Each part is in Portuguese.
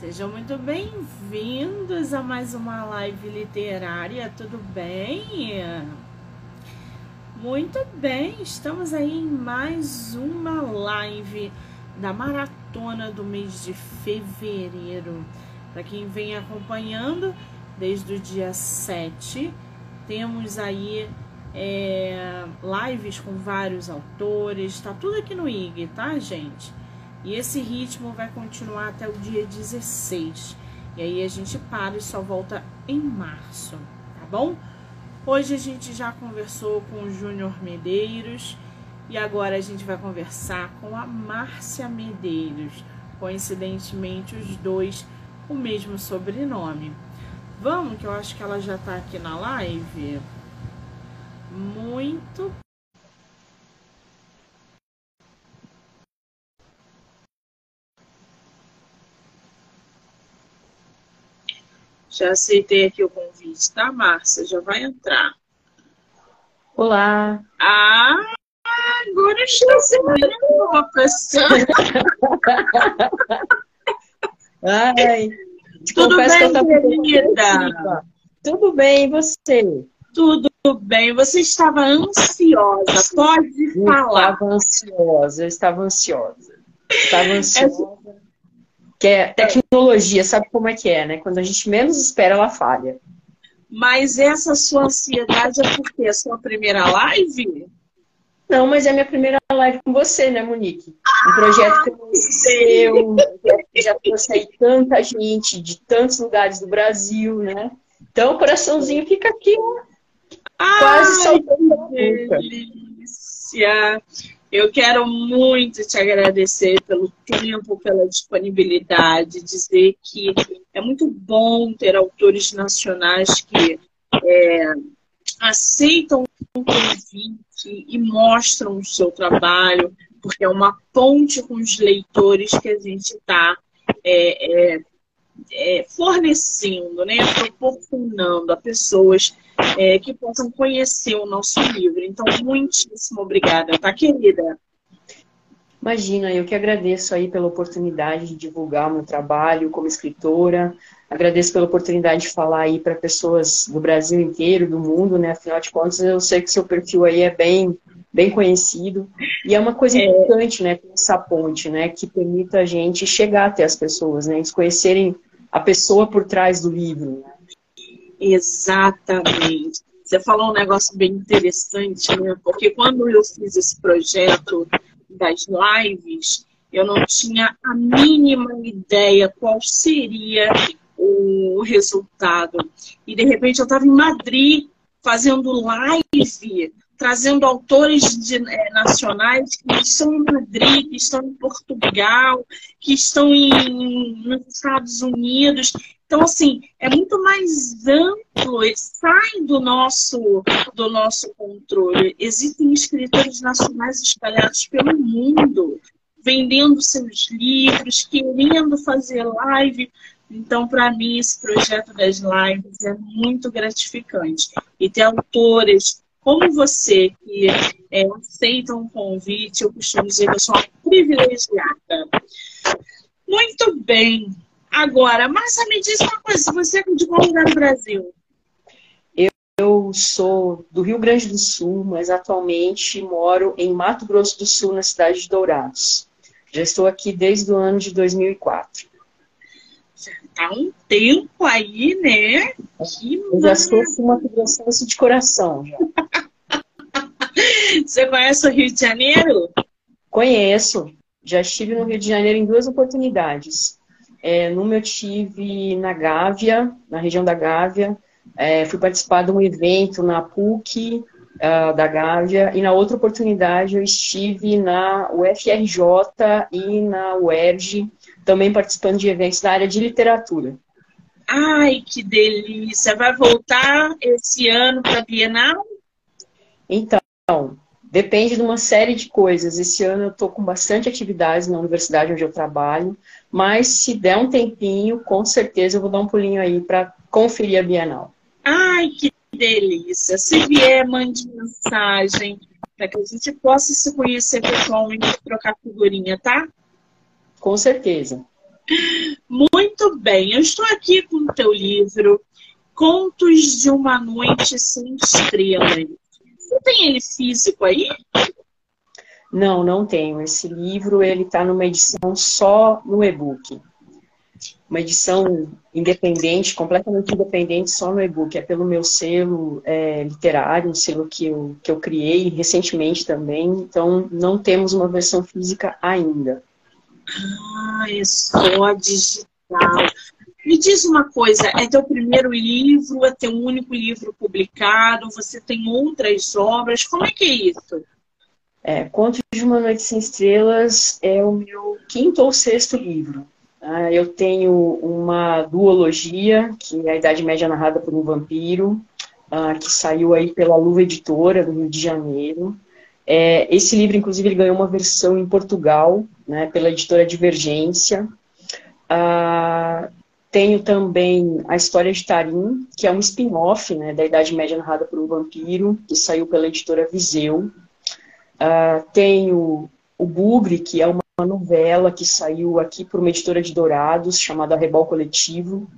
Sejam muito bem-vindos a mais uma live literária, tudo bem? Muito bem, estamos aí em mais uma live da maratona do mês de fevereiro. Para quem vem acompanhando desde o dia 7, temos aí é, lives com vários autores, tá tudo aqui no IG, tá, gente? E esse ritmo vai continuar até o dia 16. E aí a gente para e só volta em março, tá bom? Hoje a gente já conversou com o Júnior Medeiros e agora a gente vai conversar com a Márcia Medeiros. Coincidentemente, os dois o mesmo sobrenome. Vamos, que eu acho que ela já tá aqui na live. Muito Já aceitei aqui o convite, tá, Márcia? Já vai entrar. Olá. Ah, agora estou sabendo uma pessoa. Ai, Tudo bem, querida? Tudo bem, e você? Tudo bem. Você estava ansiosa, pode eu falar. Estava ansiosa, eu estava ansiosa. Estava ansiosa. Que é tecnologia, sabe como é que é, né? Quando a gente menos espera, ela falha. Mas essa sua ansiedade é porque é a sua primeira live? Não, mas é a minha primeira live com você, né, Monique? Um projeto que eu um projeto que já trouxe aí tanta gente de tantos lugares do Brasil, né? Então o coraçãozinho fica aqui, ó, quase soltando a boca. delícia! Eu quero muito te agradecer pelo tempo, pela disponibilidade, dizer que é muito bom ter autores nacionais que é, aceitam o convite e mostram o seu trabalho, porque é uma ponte com os leitores que a gente está é, é, é, fornecendo, né, proporcionando a pessoas é, que possam conhecer o nosso livro. Então, muitíssimo obrigada, tá, querida? Imagina, eu que agradeço aí pela oportunidade de divulgar o meu trabalho como escritora. Agradeço pela oportunidade de falar aí para pessoas do Brasil inteiro, do mundo, né? Afinal de contas, eu sei que seu perfil aí é bem, bem conhecido. E é uma coisa É. importante, né? Essa ponte, né? Que permita a gente chegar até as pessoas, né? Eles conhecerem a pessoa por trás do livro. Né? Exatamente. Você falou um negócio bem interessante, né? Porque quando eu fiz esse projeto das lives, eu não tinha a mínima ideia qual seria o resultado. E de repente eu estava em Madrid fazendo live, trazendo autores de, eh, nacionais que estão em Madrid, que estão em Portugal, que estão em, nos Estados Unidos. Então, assim, é muito mais amplo, sai do nosso, do nosso controle. Existem escritores nacionais espalhados pelo mundo, vendendo seus livros, querendo fazer live. Então, para mim, esse projeto das lives é muito gratificante. E ter autores como você, que é, aceitam o convite, eu costumo dizer que eu sou uma privilegiada. Muito bem. Agora, Márcia, me diz uma coisa, você é de qual lugar do Brasil? Eu sou do Rio Grande do Sul, mas atualmente moro em Mato Grosso do Sul, na cidade de Dourados. Já estou aqui desde o ano de 2004. Já tá um tempo aí, né? Que Eu já sou uma grossense de coração. Já. Você conhece o Rio de Janeiro? Conheço. Já estive no Rio de Janeiro em duas oportunidades. É, numa eu estive na Gávea, na região da Gávea. É, fui participar de um evento na PUC ah, da Gávea. E na outra oportunidade eu estive na UFRJ e na UERJ, também participando de eventos da área de literatura. Ai, que delícia! Vai voltar esse ano para a Bienal? Então, depende de uma série de coisas. Esse ano eu estou com bastante atividades na universidade onde eu trabalho, mas se der um tempinho, com certeza eu vou dar um pulinho aí para conferir a Bienal. Ai, que delícia! Se vier, mande mensagem para que a gente possa se conhecer pessoalmente e trocar figurinha, tá? Com certeza. Muito bem, eu estou aqui com o teu livro Contos de uma Noite Sem Estrelas. Você tem ele físico aí? Não, não tenho. Esse livro ele está numa edição só no e-book. Uma edição independente, completamente independente, só no e-book. É pelo meu selo é, literário, um selo que eu, que eu criei recentemente também. Então, não temos uma versão física ainda. Ah, é só digital. Me diz uma coisa, é teu primeiro livro, é teu único livro publicado, você tem outras obras, como é que é isso? É, Contos de uma Noite Sem Estrelas é o meu quinto ou sexto livro. Tá? Eu tenho uma duologia, que é a Idade Média narrada por um vampiro, uh, que saiu aí pela Luva Editora do Rio de Janeiro. É, esse livro, inclusive, ele ganhou uma versão em Portugal, né, pela editora Divergência. Uh, tenho também a História de Tarim, que é um spin-off né, da Idade Média narrada por um vampiro, que saiu pela editora Viseu. Uh, tenho o Bugre, que é uma novela que saiu aqui por uma editora de Dourados, chamada Arrebol Coletivo.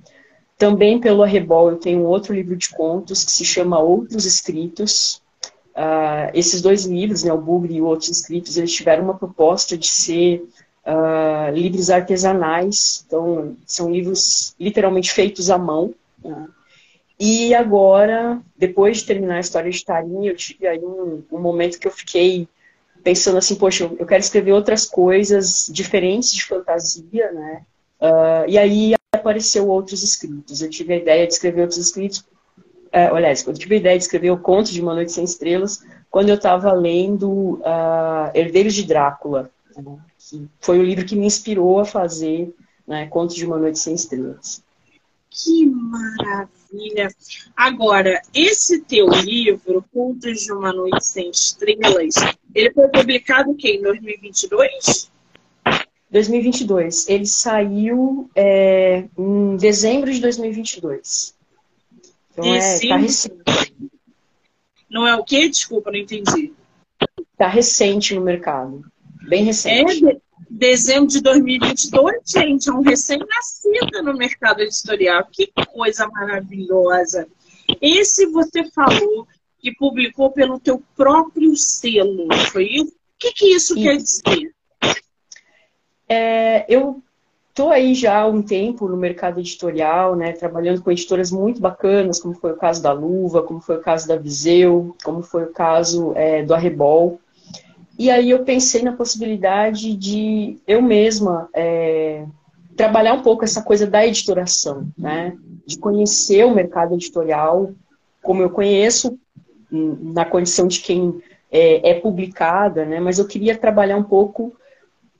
Também pelo Arrebol eu tenho outro livro de contos que se chama Outros Escritos. Uh, esses dois livros, né, o Bugre e Outros Escritos, eles tiveram uma proposta de ser uh, livros artesanais, então são livros literalmente feitos à mão. Né? E agora, depois de terminar a história de Tarim, eu tive aí um, um momento que eu fiquei pensando assim, poxa, eu quero escrever outras coisas diferentes de fantasia, né? Uh, e aí apareceu outros escritos. Eu tive a ideia de escrever outros escritos. Uh, aliás, eu tive a ideia de escrever o Conto de Uma Noite Sem Estrelas quando eu estava lendo uh, Herdeiros de Drácula? Que foi o livro que me inspirou a fazer né, Conto de Uma Noite Sem Estrelas. Que maravilha! Agora, esse teu livro, Contos de uma Noite Sem Estrelas, ele foi publicado o quê? Em 2022? 2022. Ele saiu é, em dezembro de 2022. Então é, tá recente. Não é o quê? Desculpa, não entendi. Tá recente no mercado. Bem recente. É, dezembro de 2022, gente, é um recém-nascido no mercado editorial. Que coisa maravilhosa. Esse você falou que publicou pelo teu próprio selo, foi isso? O que, que isso, isso. quer dizer? É, eu estou aí já há um tempo no mercado editorial, né, trabalhando com editoras muito bacanas, como foi o caso da Luva, como foi o caso da Viseu, como foi o caso é, do Arrebol. E aí eu pensei na possibilidade de eu mesma é, trabalhar um pouco essa coisa da editoração, né? De conhecer o mercado editorial como eu conheço, na condição de quem é, é publicada, né? Mas eu queria trabalhar um pouco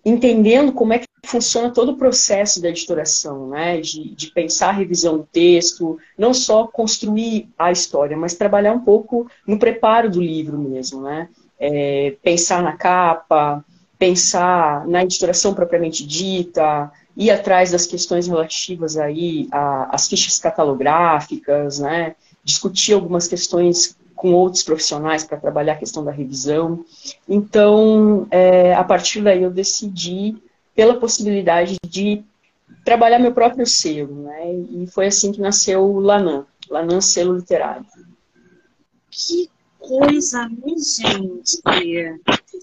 entendendo como é que funciona todo o processo da editoração, né? De, de, pensar a revisão do texto, não só construir a história, mas trabalhar um pouco no preparo do livro mesmo, né? É, pensar na capa, pensar na editoração propriamente dita, ir atrás das questões relativas aí às fichas catalográficas, né? discutir algumas questões com outros profissionais para trabalhar a questão da revisão. Então, é, a partir daí eu decidi pela possibilidade de trabalhar meu próprio selo, né? E foi assim que nasceu o Lanan, Lanan Selo Literário. Que coisa, né, gente?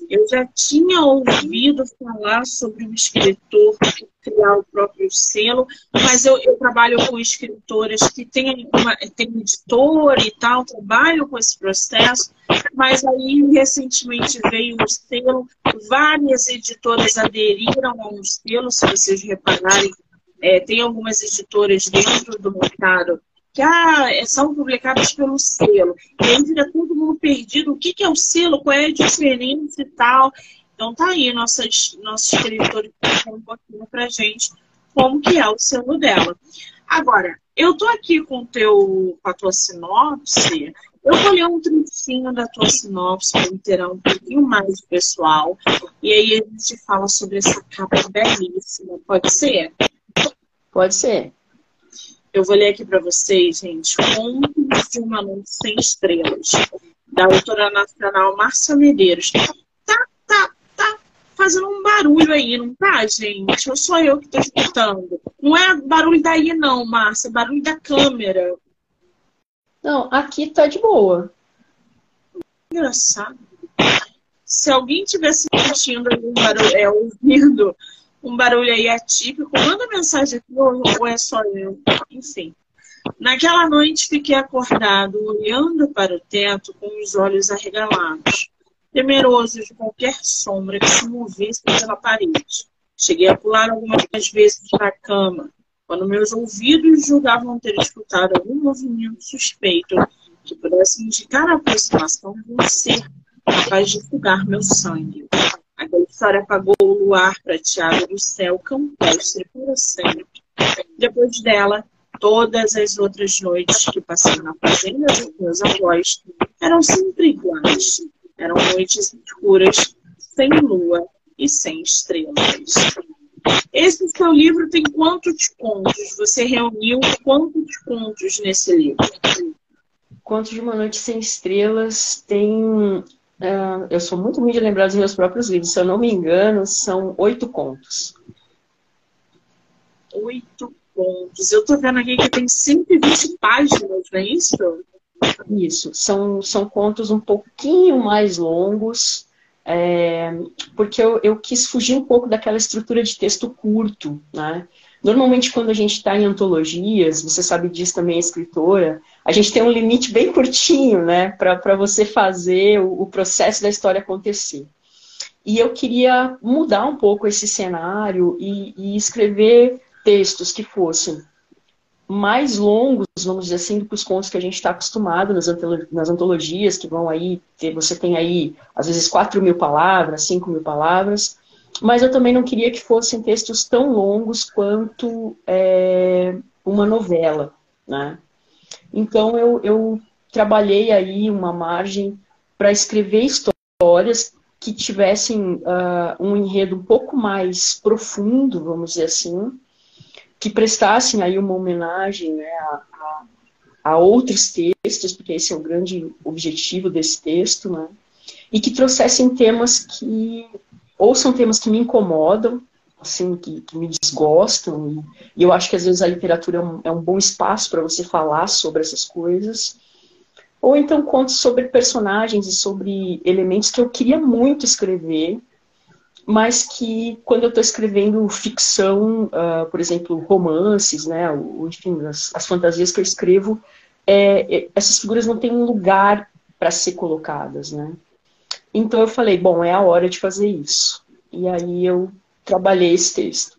Eu já tinha ouvido falar sobre um escritor criar o próprio selo, mas eu, eu trabalho com escritoras que têm, uma, têm editor e tal, trabalho com esse processo, mas aí recentemente veio o selo, várias editoras aderiram ao selo, se vocês repararem, é, tem algumas editoras dentro do mercado que ah, são publicadas pelo selo. E aí fica todo mundo perdido. O que, que é o selo? Qual é a diferença e tal? Então tá aí, nossas, nossos escritores um pouquinho pra gente como que é o selo dela. Agora, eu tô aqui com, teu, com a tua sinopse. Eu vou ler um trechinho da tua sinopse para inteirar um pouquinho mais pessoal. E aí a gente fala sobre essa capa belíssima. Pode ser? Pode ser. Eu vou ler aqui para vocês, gente, Contos de uma Noite Sem Estrelas, da autora nacional Márcia Medeiros. Tá, tá, tá fazendo um barulho aí, não tá, gente? Ou sou eu que tô escutando? Não é barulho daí, não, Márcia, é barulho da câmera. Não, aqui tá de boa. Engraçado. Se alguém tivesse barulho, é, ouvindo um barulho aí atípico, manda mensagem aqui ou é só eu. Enfim. Naquela noite fiquei acordado, olhando para o teto com os olhos arregalados, temeroso de qualquer sombra que se movesse pela parede. Cheguei a pular algumas vezes da cama, quando meus ouvidos julgavam ter escutado algum movimento suspeito que pudesse indicar a aproximação de um ser capaz de sugar meu sangue. Aquela história apagou o luar prateado do céu campestre para sempre. Depois dela, todas as outras noites que passei na fazenda dos meus avós eram sempre iguais. Eram noites escuras, sem lua e sem estrelas. Esse seu livro tem quantos contos? Você reuniu quantos contos nesse livro? Contos de uma Noite Sem Estrelas tem. Uh, eu sou muito ruim de lembrar dos meus próprios livros. Se eu não me engano, são oito contos. Oito contos. Eu estou vendo aqui que tem 120 páginas, não é isso? Isso. São, são contos um pouquinho mais longos, é, porque eu, eu quis fugir um pouco daquela estrutura de texto curto, né? Normalmente, quando a gente está em antologias, você sabe disso também, escritora, a gente tem um limite bem curtinho, né, para você fazer o, o, processo da história acontecer. E eu queria mudar um pouco esse cenário e, e escrever textos que fossem mais longos, vamos dizer assim, do que os contos que a gente está acostumado nas, nas, antologias, que vão aí, ter, você tem aí, às vezes, 4 mil palavras, 5 mil palavras, mas eu também não queria que fossem textos tão longos quanto é, uma novela, né? Então, eu, eu trabalhei aí uma margem para escrever histórias que tivessem uh, um enredo um pouco mais profundo, vamos dizer assim, que prestassem aí uma homenagem né, a, a, a, outros textos, porque esse é o grande objetivo desse texto, né, e que trouxessem temas que, ou são temas que me incomodam, assim, que, que me desgostam, e, eu acho que às vezes a literatura é um, é um bom espaço para você falar sobre essas coisas, ou então contos sobre personagens e sobre elementos que eu queria muito escrever, mas que quando eu estou escrevendo ficção, uh, por exemplo, romances, né, ou, enfim, as, as, fantasias que eu escrevo, é, é, essas figuras não têm um lugar para ser colocadas, né? Então eu falei, bom, é a hora de fazer isso. E aí eu trabalhei esse texto.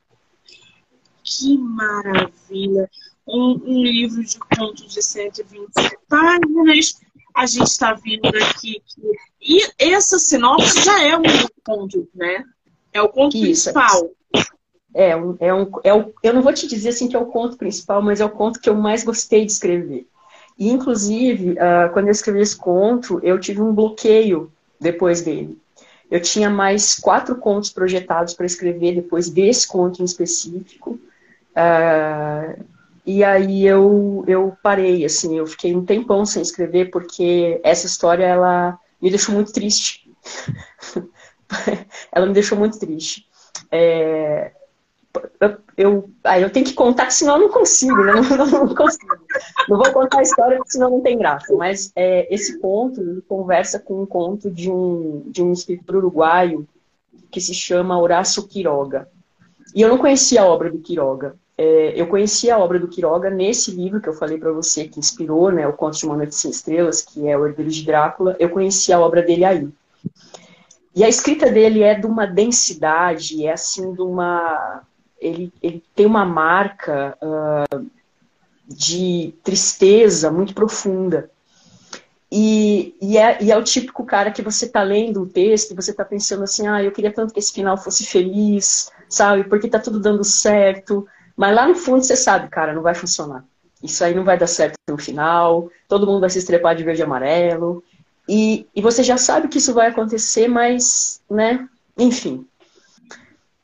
Que maravilha! Um, um livro de contos de 120 páginas. A gente está vendo aqui que. E essa sinopse já é um conto, né? É o conto Isso. principal. É, um, é, um, é o, eu não vou te dizer assim que é o conto principal, mas é o conto que eu mais gostei de escrever. E, inclusive, uh, quando eu escrevi esse conto, eu tive um bloqueio depois dele. Eu tinha mais quatro contos projetados para escrever depois desse conto em específico. Uh, e aí eu, eu parei, assim, eu fiquei um tempão sem escrever, porque essa história, ela me deixou muito triste. ela me deixou muito triste. É, eu, aí eu tenho que contar, senão eu não consigo, né? não, não, não, consigo. Não vou contar a história, senão não tem graça. Mas é, esse conto ele conversa com um conto de um, de um escritor uruguaio que se chama Horácio Quiroga. E eu não conhecia a obra do Quiroga. É, eu conheci a obra do Quiroga nesse livro que eu falei para você, que inspirou né, o Conto de Uma Noite Sem Estrelas, que é O Herdeiro de Drácula. Eu conheci a obra dele aí. E a escrita dele é de uma densidade, é assim, de uma. Ele, ele tem uma marca uh, de tristeza muito profunda. E, e, é, e é o típico cara que você tá lendo o texto e você tá pensando assim, ah, eu queria tanto que esse final fosse feliz, sabe? Porque tá tudo dando certo. Mas lá no fundo você sabe, cara, não vai funcionar. Isso aí não vai dar certo no final, todo mundo vai se estrepar de verde e amarelo. E, e você já sabe que isso vai acontecer, mas, né, enfim.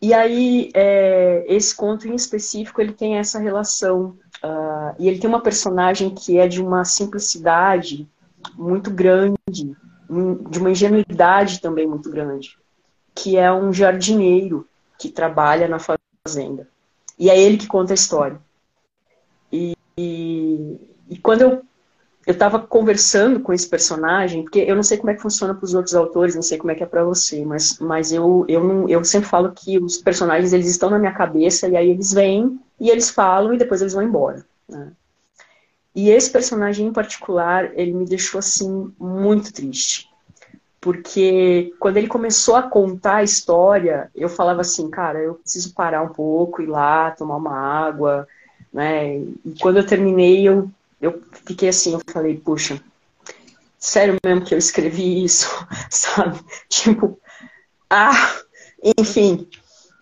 E aí, é, esse conto em específico, ele tem essa relação. Uh, e ele tem uma personagem que é de uma simplicidade muito grande, de uma ingenuidade também muito grande. que é um jardineiro que trabalha na fazenda. E é ele que conta a história. E, e, e quando eu eu estava conversando com esse personagem, porque eu não sei como é que funciona para os outros autores, não sei como é que é para você, mas, mas eu, eu, não, eu sempre falo que os personagens eles estão na minha cabeça e aí eles vêm e eles falam e depois eles vão embora. Né? E esse personagem em particular, ele me deixou assim muito triste. Porque quando ele começou a contar a história, eu falava assim, cara, eu preciso parar um pouco, ir lá, tomar uma água, né? E quando eu terminei, eu eu fiquei assim, eu falei, puxa, sério mesmo que eu escrevi isso, sabe? Tipo, ah, enfim.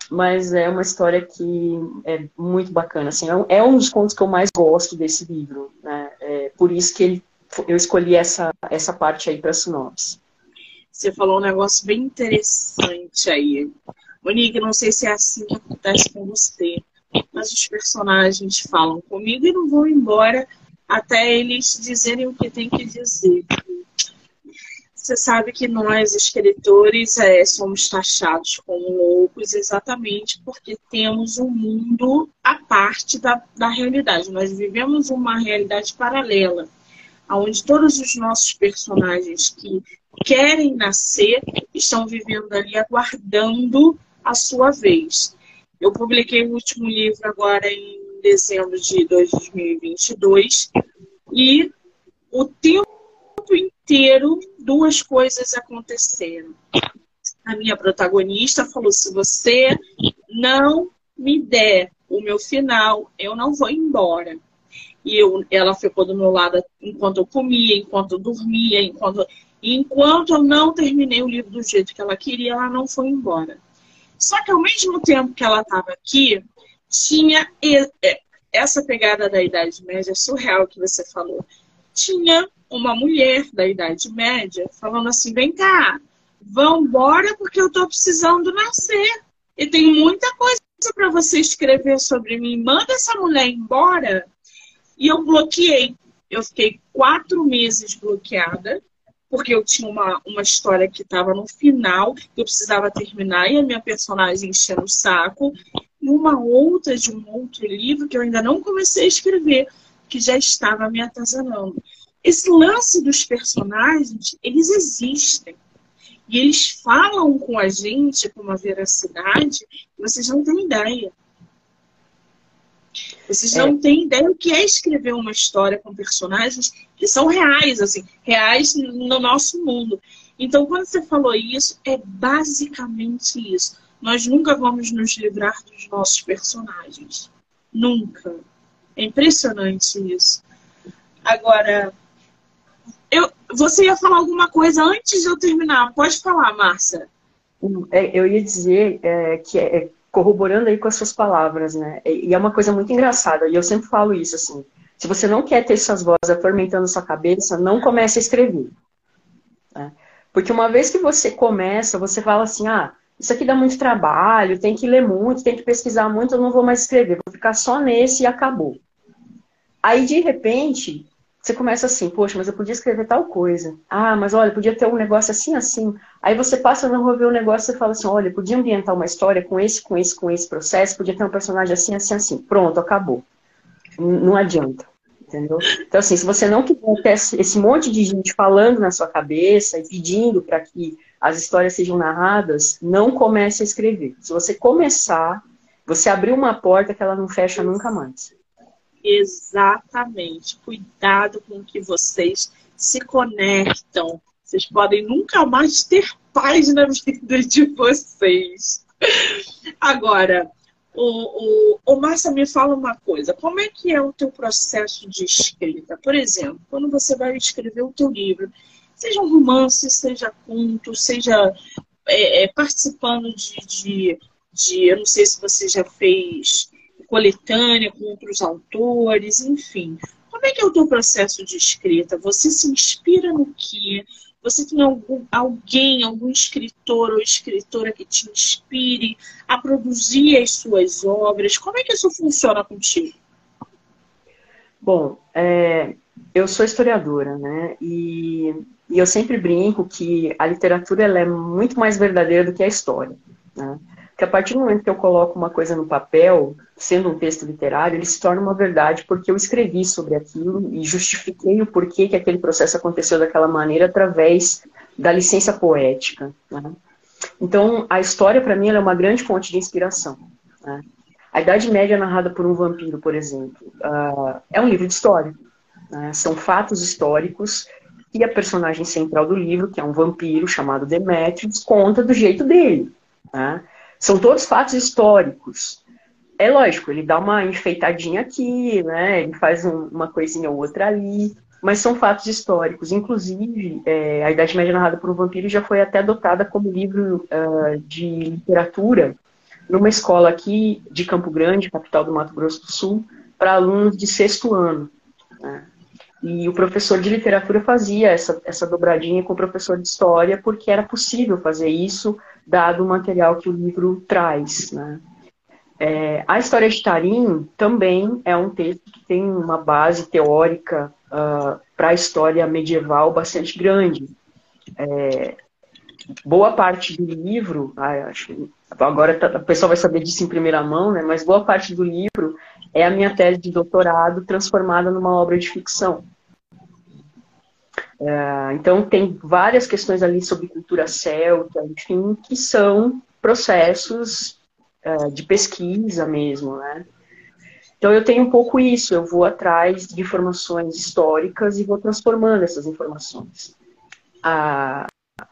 Mas é uma história que é muito bacana, assim, é um é dos contos que eu mais gosto desse livro, né? É por isso que ele, eu escolhi essa, essa parte aí para sinopse. Você falou um negócio bem interessante aí. Monique, não sei se é assim que acontece com você, mas os personagens falam comigo e não vão embora até eles dizerem o que tem que dizer. Você sabe que nós, escritores, é, somos taxados como loucos exatamente porque temos um mundo à parte da, da realidade. Nós vivemos uma realidade paralela, onde todos os nossos personagens que querem nascer estão vivendo ali aguardando a sua vez. Eu publiquei o último livro agora em dezembro de 2022 e o tempo inteiro duas coisas aconteceram. A minha protagonista falou: se você não me der o meu final, eu não vou embora. E eu, ela ficou do meu lado enquanto eu comia, enquanto eu dormia, enquanto, enquanto eu não terminei o livro do jeito que ela queria, ela não foi embora. Só que ao mesmo tempo que ela estava aqui, tinha é, essa pegada da Idade Média surreal que você falou. Tinha uma mulher da Idade Média falando assim: vem cá, vão embora porque eu estou precisando nascer. E tem muita coisa para você escrever sobre mim. Manda essa mulher embora. E eu bloqueei. Eu fiquei quatro meses bloqueada, porque eu tinha uma, uma história que estava no final, que eu precisava terminar, e a minha personagem enchendo o saco uma outra de um outro livro que eu ainda não comecei a escrever, que já estava me atazanando. Esse lance dos personagens, eles existem. E eles falam com a gente com uma veracidade que vocês não têm ideia. Vocês é. não têm ideia o que é escrever uma história com personagens que são reais, assim, reais no nosso mundo. Então, quando você falou isso, é basicamente isso nós nunca vamos nos livrar dos nossos personagens. Nunca. É impressionante isso. Agora, eu, você ia falar alguma coisa antes de eu terminar. Pode falar, Márcia. É, eu ia dizer é, que é, é, corroborando aí com as suas palavras, né? E é uma coisa muito engraçada, e eu sempre falo isso assim. Se você não quer ter essas vozes atormentando sua cabeça, não comece a escrever. Né? Porque uma vez que você começa, você fala assim, ah, isso aqui dá muito trabalho, tem que ler muito, tem que pesquisar muito, eu não vou mais escrever, vou ficar só nesse e acabou. Aí, de repente, você começa assim, poxa, mas eu podia escrever tal coisa. Ah, mas olha, podia ter um negócio assim, assim. Aí você passa a resolver o negócio e fala assim, olha, podia ambientar uma história com esse, com esse, com esse processo, podia ter um personagem assim, assim, assim. Pronto, acabou. Não adianta. Entendeu? Então, assim, se você não quiser ter esse monte de gente falando na sua cabeça e pedindo para que as histórias sejam narradas, não comece a escrever. Se você começar, você abriu uma porta que ela não fecha nunca mais. Exatamente. Cuidado com que vocês se conectam. Vocês podem nunca mais ter paz na vida de vocês. Agora, o, o, o Márcia me fala uma coisa. Como é que é o teu processo de escrita? Por exemplo, quando você vai escrever o teu livro, seja um romance, seja conto, seja é, é, participando de, de, de, eu não sei se você já fez coletânea com outros autores, enfim. Como é que é o teu processo de escrita? Você se inspira no quê? Você tem algum, alguém, algum escritor ou escritora que te inspire a produzir as suas obras? Como é que isso funciona contigo? Bom, é, eu sou historiadora, né? E E eu sempre brinco que a literatura ela é muito mais verdadeira do que a história. Né? que a partir do momento que eu coloco uma coisa no papel, sendo um texto literário, ele se torna uma verdade porque eu escrevi sobre aquilo e justifiquei o porquê que aquele processo aconteceu daquela maneira através da licença poética. Né? Então, a história, para mim, é uma grande fonte de inspiração. Né? A Idade Média narrada por um vampiro, por exemplo, uh, é um livro de história. Né? São fatos históricos e a personagem central do livro, que é um vampiro chamado Demetrius, conta do jeito dele. Né? São todos fatos históricos. É lógico, ele dá uma enfeitadinha aqui, né? Ele faz um, uma coisinha ou outra ali, mas são fatos históricos. Inclusive, é, a Idade Média narrada por um vampiro já foi até adotada como livro uh, de literatura numa escola aqui de Campo Grande, capital do Mato Grosso do Sul, para alunos de sexto ano. Né? E o professor de literatura fazia essa, essa dobradinha com o professor de história, porque era possível fazer isso, dado o material que o livro traz. Né? É, a história de Tarim também é um texto que tem uma base teórica uh, para a história medieval bastante grande. É, boa parte do livro, ah, acho, agora tá, o pessoal vai saber disso em primeira mão, né, mas boa parte do livro é a minha tese de doutorado transformada numa obra de ficção. É, então, tem várias questões ali sobre cultura celta, enfim, que são processos é, de pesquisa mesmo, né? Então, eu tenho um pouco isso, eu vou atrás de informações históricas e vou transformando essas informações. A,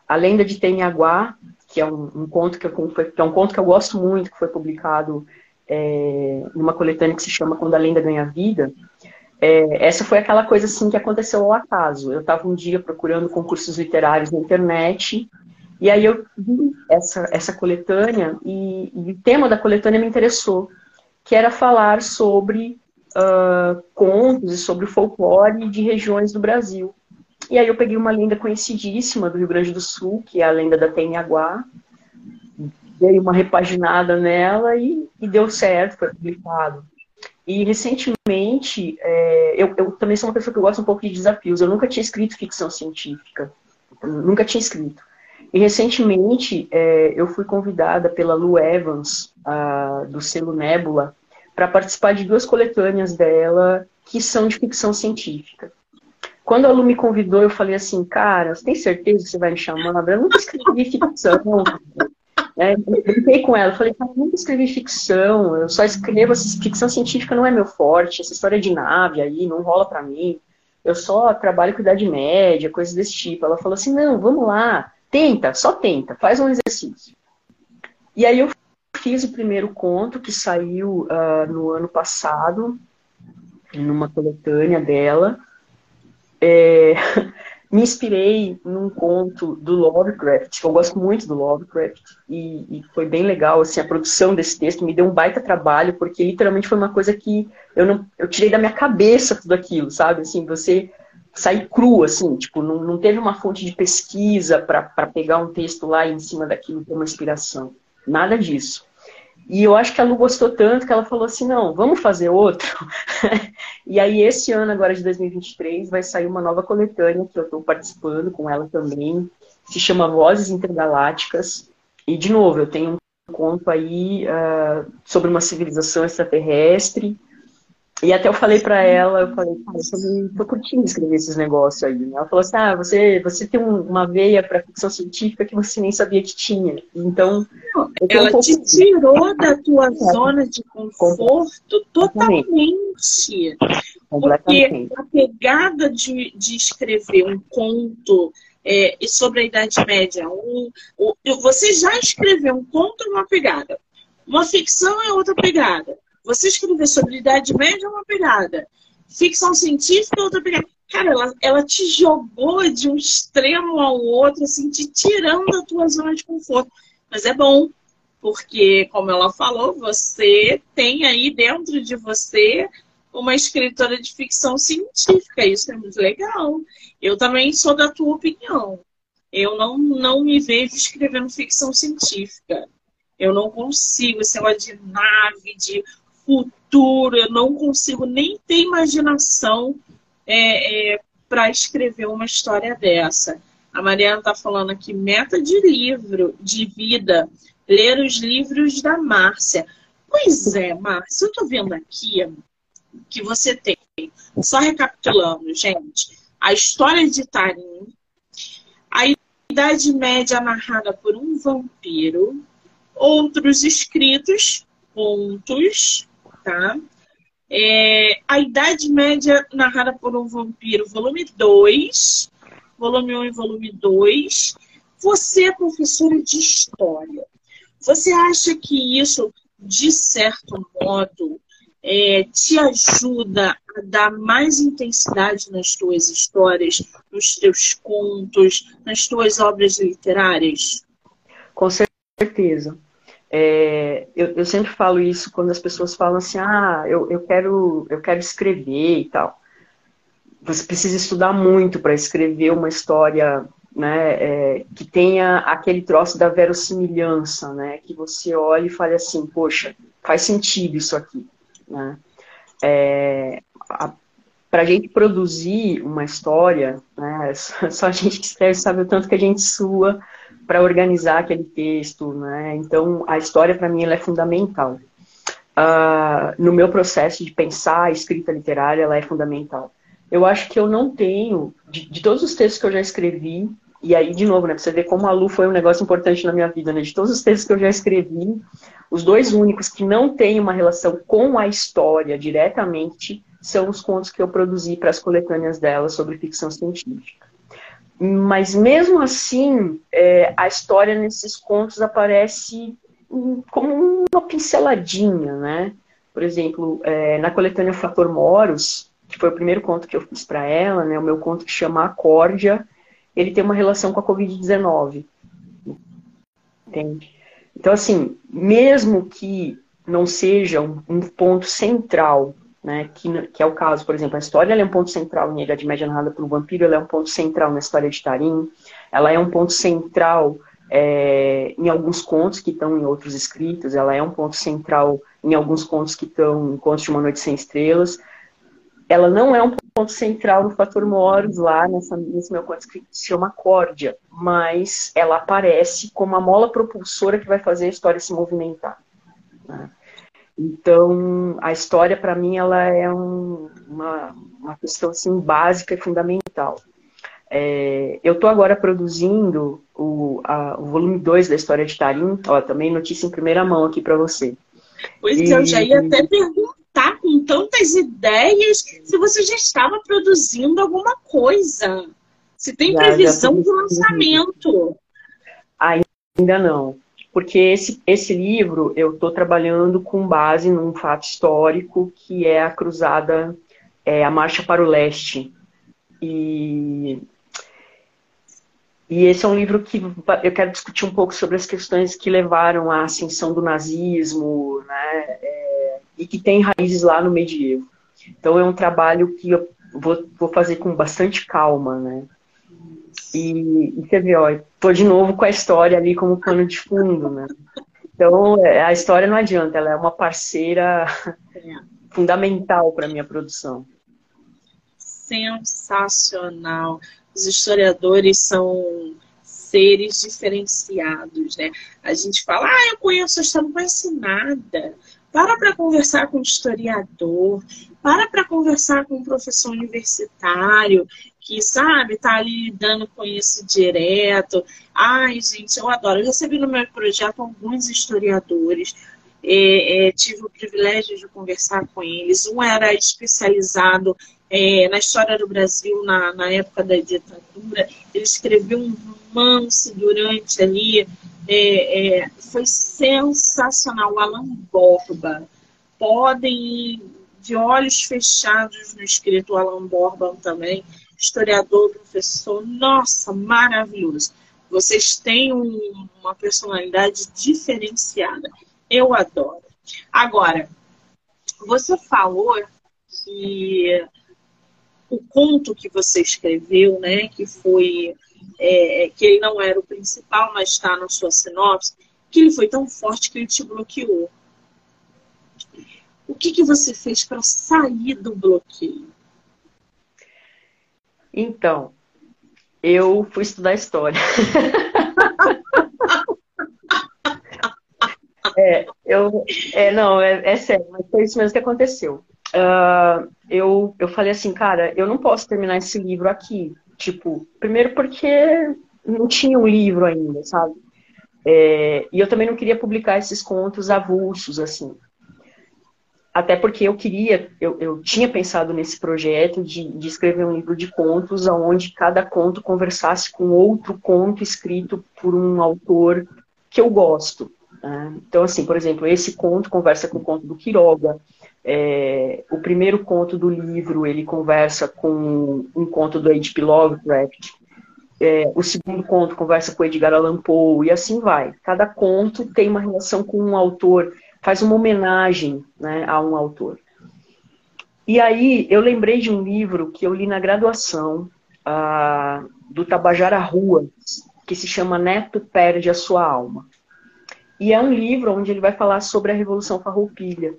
a Lenda de Temiaguá, que é um, um conto que, eu, que é um conto que eu gosto muito, que foi publicado é, numa coletânea que se chama Quando a Lenda Ganha Vida, é, essa foi aquela coisa assim que aconteceu ao acaso. Eu estava um dia procurando concursos literários na internet e aí eu vi essa, essa coletânea e, e o tema da coletânea me interessou, que era falar sobre uh, contos e sobre folclore de regiões do Brasil. E aí eu peguei uma lenda conhecidíssima do Rio Grande do Sul, que é a lenda da Tenhaguá, dei uma repaginada nela e, e deu certo, foi publicado. E recentemente, é, eu, eu, também sou uma pessoa que gosta um pouco de desafios. Eu nunca tinha escrito ficção científica, nunca tinha escrito. E recentemente é, eu fui convidada pela Lu Evans, a, do selo Nebula, para participar de duas coletâneas dela que são de ficção científica. Quando a Lu me convidou, eu falei assim, cara, você tem certeza que você vai me chamar? Eu nunca escrevi ficção. É, brinquei com ela, falei, eu nunca escrevi ficção, eu só escrevo, ficção científica não é meu forte, essa história de nave aí não rola pra mim, eu só trabalho com idade média, coisas desse tipo. Ela falou assim, não, vamos lá, tenta, só tenta, faz um exercício. E aí eu fiz o primeiro conto que saiu uh, no ano passado, numa coletânea dela. É, me inspirei num conto do Lovecraft, que eu gosto muito do Lovecraft, e, e, foi bem legal, assim, a produção desse texto me deu um baita trabalho, porque literalmente foi uma coisa que eu não, eu tirei da minha cabeça tudo aquilo, sabe, assim, você sair cru, assim, tipo, não, não teve uma fonte de pesquisa para pegar um texto lá em cima daquilo ter uma inspiração, nada disso. E eu acho que a Lu gostou tanto que ela falou assim, não, vamos fazer outro. e aí esse ano, agora de 2023, vai sair uma nova coletânea que eu estou participando com ela também, se chama Vozes Intergalácticas. E, de novo, eu tenho um conto aí uh, sobre uma civilização extraterrestre, e até eu falei para ela, eu falei, cara, eu tô curtindo escrever esses negócios aí. Ela falou assim, ah, você, você tem uma veia para ficção científica que você nem sabia que tinha. Então, ela um te tirou da tua é. zona de conforto totalmente. Porque a pegada de, de escrever um conto é, sobre a Idade Média, um, um, você já escreveu um conto é uma pegada. Uma ficção é outra pegada. Você escrever sobre Idade Média é uma pegada. Ficção científica é outra pegada. Cara, ela, ela te jogou de um extremo ao outro, assim, te tirando da tua zona de conforto. Mas é bom, porque, como ela falou, você tem aí dentro de você uma escritora de ficção científica. Isso é muito legal. Eu também sou da tua opinião. Eu não, não me vejo escrevendo ficção científica. Eu não consigo esse negócio de nave, de futuro, eu não consigo nem ter imaginação é, é, para escrever uma história dessa? A Mariana está falando aqui, meta de livro, de vida, ler os livros da Márcia. Pois é, Márcia, eu estou vendo aqui que você tem, só recapitulando, gente, a história de Tarim, a Idade Média narrada por um vampiro, outros escritos, pontos, tá? É, a Idade Média narrada por um vampiro, volume 2, volume 1 um e volume 2. Você é professora de história. Você acha que isso, de certo modo, é, te ajuda a dar mais intensidade nas tuas histórias, nos teus contos, nas tuas obras literárias? Com certeza. É, eu, eu, sempre falo isso quando as pessoas falam assim, ah, eu, eu, quero, eu quero escrever e tal. Você precisa estudar muito para escrever uma história né, é, que tenha aquele troço da verossimilhança, né, que você olhe e fale assim, poxa, faz sentido isso aqui. Né? É, para a gente produzir uma história, né, só a gente que escreve sabe o tanto que a gente sua para organizar aquele texto, né? Então, a história para mim ela é fundamental. Uh, no meu processo de pensar a escrita literária, ela é fundamental. Eu acho que eu não tenho, de, de, todos os textos que eu já escrevi, e aí, de novo, né, pra você ver como a Lu foi um negócio importante na minha vida, né? De todos os textos que eu já escrevi, os dois únicos que não têm uma relação com a história diretamente são os contos que eu produzi para as coletâneas dela sobre ficção científica. Mas mesmo assim, é, a história nesses contos aparece como uma pinceladinha, né? Por exemplo, é, na coletânea Fator Moros, que foi o primeiro conto que eu fiz para ela, né? O meu conto que chama Acórdia, ele tem uma relação com a Covid-19. Entende? Então, assim, mesmo que não seja um, um ponto central né, que, que, é o caso, por exemplo, a história é um ponto central em Idade Média narrada por um vampiro, ela é um ponto central na história de Tarim, ela é um ponto central é, em alguns contos que estão em outros escritos, ela é um ponto central em alguns contos que estão em Contos de uma Noite Sem Estrelas, ela não é um ponto central no Fator Moros lá nessa, nesse meu conto que se chama Córdia, mas ela aparece como a mola propulsora que vai fazer a história se movimentar. Então, a história, para mim, ela é um, uma, uma questão assim, básica e fundamental. É, eu estou agora produzindo o, a, o volume 2 da história de Tarim, ó, também notícia em primeira mão aqui para você. Pois e... eu já ia até perguntar, com tantas ideias, se você já estava produzindo alguma coisa. Se tem já, previsão já de lançamento. Ainda não porque esse, esse livro eu estou trabalhando com base num fato histórico que é a cruzada, é, a Marcha para o Leste. E, e esse é um livro que eu quero discutir um pouco sobre as questões que levaram à ascensão do nazismo, né, é, e que tem raízes lá no medievo. Então é um trabalho que eu vou, vou fazer com bastante calma, né? E, e você vê, ó, tô de novo com a história ali como pano de fundo, né? Então, é, a história não adianta, ela é uma parceira é. fundamental para minha produção. Sensacional. Os historiadores são seres diferenciados, né? A gente fala, ah, eu conheço a história, não conhece nada. Para para conversar com um historiador, para para conversar com um professor universitário que, sabe, tá ali lidando com isso direto. Ai, gente, eu adoro. Eu recebi no meu projeto alguns historiadores. É, é, tive o privilégio de conversar com eles. Um era especializado é, na história do Brasil na, na época da ditadura. Ele escreveu um romance durante ali. É, é, foi sensacional. Alan Borba. Podem ir de olhos fechados no escrito Alan Borba também historiador, professor, nossa, maravilhoso. Vocês têm um, uma personalidade diferenciada. Eu adoro. Agora, você falou que o conto que você escreveu, né, que foi é, que ele não era o principal, mas está na sua sinopse, que ele foi tão forte que ele te bloqueou. O que, que você fez para sair do bloqueio? Então, eu fui estudar história. é, eu, é, não, é, é sério, mas foi isso mesmo que aconteceu. Uh, eu, eu falei assim, cara, eu não posso terminar esse livro aqui. Tipo, primeiro porque não tinha um livro ainda, sabe? É, e eu também não queria publicar esses contos avulsos, assim. Até porque eu queria, eu, eu tinha pensado nesse projeto de, de escrever um livro de contos onde cada conto conversasse com outro conto escrito por um autor que eu gosto. Né? Então, assim, por exemplo, esse conto conversa com o conto do Quiroga. É, o primeiro conto do livro ele conversa com um conto do H.P. Lovecraft é, o segundo conto conversa com Edgar Allan Poe, e assim vai. Cada conto tem uma relação com um autor, faz uma homenagem né, a um autor. E aí eu lembrei de um livro que eu li na graduação, uh, do Tabajara Rua, que se chama Neto Perde a Sua Alma. E é um livro onde ele vai falar sobre a Revolução Farroupilha.